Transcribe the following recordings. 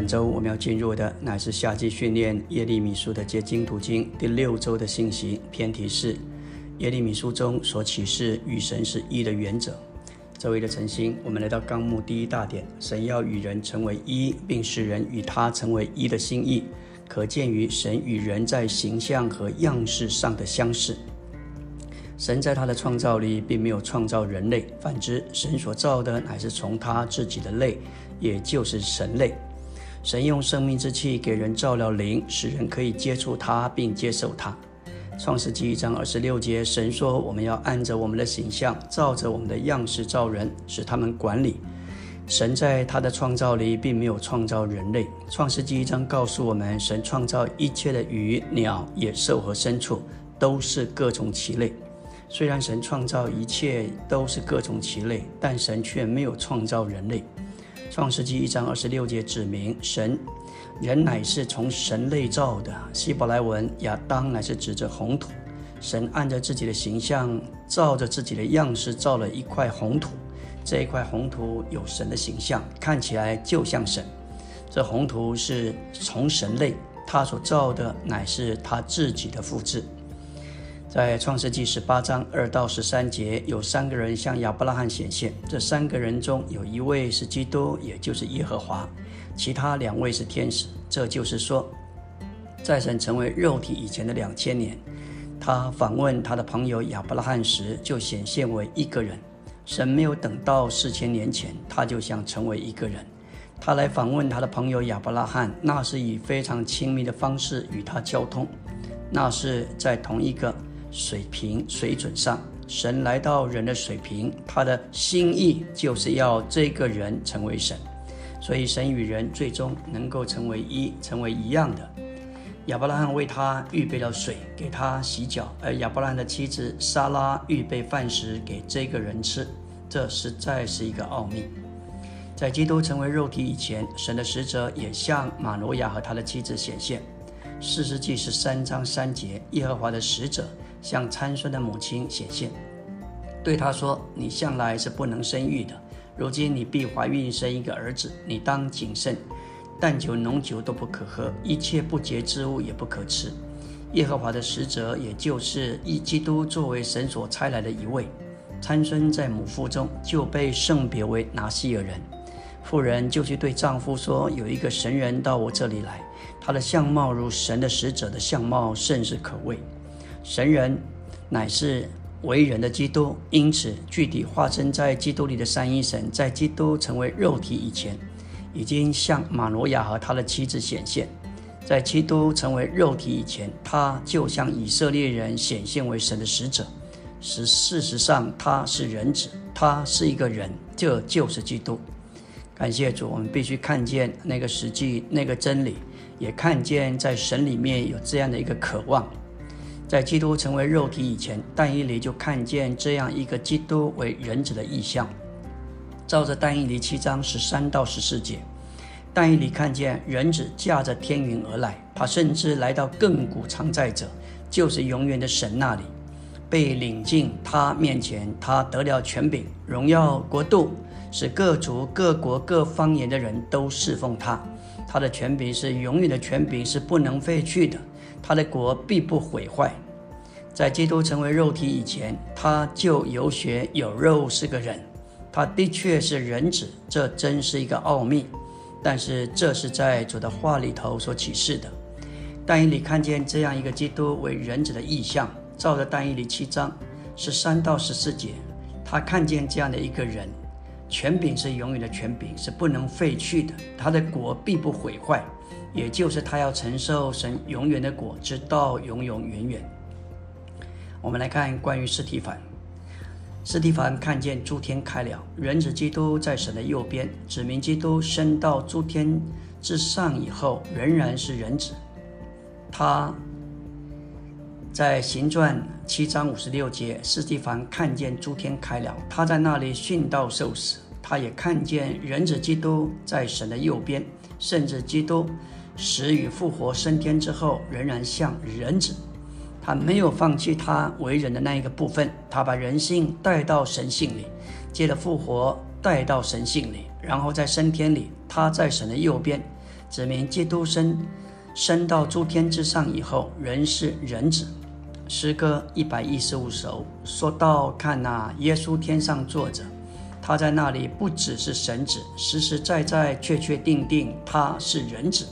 本周我们要进入的乃是夏季训练耶利米书的结晶途径第六周的信息。偏题是耶利米书中所启示与神是一的原则。这位的晨星，我们来到纲目第一大点：神要与人成为一，并使人与他成为一的心意，可见于神与人在形象和样式上的相似。神在他的创造里并没有创造人类，反之，神所造的乃是从他自己的类，也就是神类。神用生命之气给人造了灵，使人可以接触他并接受他。创世纪一章二十六节，神说：“我们要按着我们的形象，照着我们的样式造人，使他们管理。”神在他的创造里并没有创造人类。创世纪一章告诉我们，神创造一切的鱼、鸟、野兽和牲畜，都是各种其类。虽然神创造一切都是各种其类，但神却没有创造人类。创世纪一章二十六节指明，神人乃是从神类造的。希伯来文亚当乃是指着红土，神按着自己的形象，照着自己的样式造了一块红土。这一块红土有神的形象，看起来就像神。这红土是从神类，他所造的乃是他自己的复制。在创世纪十八章二到十三节，有三个人向亚伯拉罕显现。这三个人中有一位是基督，也就是耶和华；其他两位是天使。这就是说，在神成为肉体以前的两千年，他访问他的朋友亚伯拉罕时，就显现为一个人。神没有等到四千年前，他就想成为一个人。他来访问他的朋友亚伯拉罕，那是以非常亲密的方式与他交通，那是在同一个。水平水准上，神来到人的水平，他的心意就是要这个人成为神，所以神与人最终能够成为一，成为一样的。亚伯拉罕为他预备了水，给他洗脚，而亚伯拉罕的妻子莎拉预备饭食给这个人吃，这实在是一个奥秘。在基督成为肉体以前，神的使者也向马诺亚和他的妻子显现。四世纪十三章三节，耶和华的使者。向参孙的母亲显现，对他说：“你向来是不能生育的，如今你必怀孕生一个儿子。你当谨慎，淡酒浓酒都不可喝，一切不洁之物也不可吃。”耶和华的使者，也就是以基督作为神所差来的一位。参孙在母腹中就被圣别为拿西尔人。妇人就去对丈夫说：“有一个神人到我这里来，他的相貌如神的使者的相貌，甚是可畏。”神人乃是为人的基督，因此具体化身在基督里的三一神，在基督成为肉体以前，已经向马诺亚和他的妻子显现。在基督成为肉体以前，他就向以色列人显现为神的使者。是事实上，他是人子，他是一个人，这就是基督。感谢主，我们必须看见那个实际、那个真理，也看见在神里面有这样的一个渴望。在基督成为肉体以前，但以理就看见这样一个基督为人子的意象。照着但以理七章十三到十四节，但以理看见人子驾着天云而来，他甚至来到亘古常在者，就是永远的神那里，被领进他面前，他得了权柄、荣耀、国度，使各族、各国、各方言的人都侍奉他。他的权柄是永远的权柄，是不能废去的。他的国必不毁坏。在基督成为肉体以前，他就有血有肉，是个人。他的确是人子，这真是一个奥秘。但是这是在主的话里头所启示的。但以理看见这样一个基督为人子的意象，照着但以理七章十三到十四节，他看见这样的一个人，权柄是永远的权柄，是不能废去的。他的国必不毁坏。也就是他要承受神永远的果，直到永永远远。我们来看关于斯蒂凡。斯蒂凡看见诸天开了，人子基督在神的右边，指明基督升到诸天之上以后，仍然是人子。他在行传七章五十六节，斯蒂凡看见诸天开了，他在那里殉道受死。他也看见人子基督在神的右边，甚至基督。死与复活升天之后，仍然像人子，他没有放弃他为人的那一个部分，他把人性带到神性里，接着复活带到神性里，然后在升天里，他在神的右边，指明基督升升到诸天之上以后，人是人子。诗歌一百一十五首说到：“看呐，耶稣天上坐着，他在那里不只是神子，实实在在、确确定定，他是人子，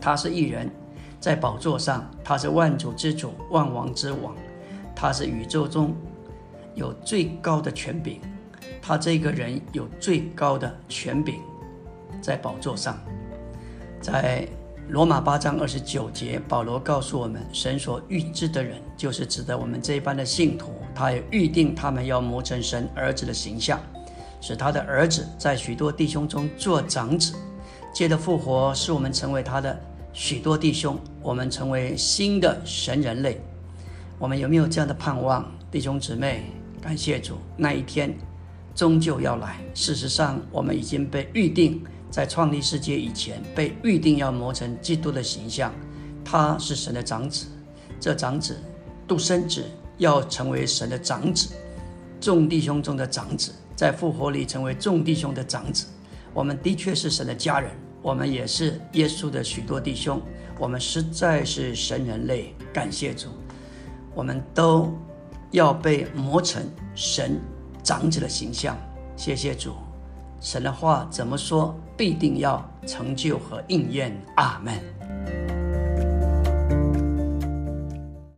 他是一人，在宝座上，他是万主之主、万王之王，他是宇宙中有最高的权柄，他这个人有最高的权柄，在宝座上，在。”罗马八章二十九节，保罗告诉我们，神所预知的人，就是指的我们这一班的信徒。他也预定他们要磨成神儿子的形象，使他的儿子在许多弟兄中做长子。借着复活，使我们成为他的许多弟兄，我们成为新的神人类。我们有没有这样的盼望，弟兄姊妹？感谢主，那一天终究要来。事实上，我们已经被预定。在创立世界以前，被预定要磨成基督的形象，他是神的长子。这长子独生子要成为神的长子，众弟兄中的长子，在复活里成为众弟兄的长子。我们的确是神的家人，我们也是耶稣的许多弟兄。我们实在是神人类，感谢主。我们都要被磨成神长子的形象，谢谢主。神的话怎么说，必定要成就和应验。阿门。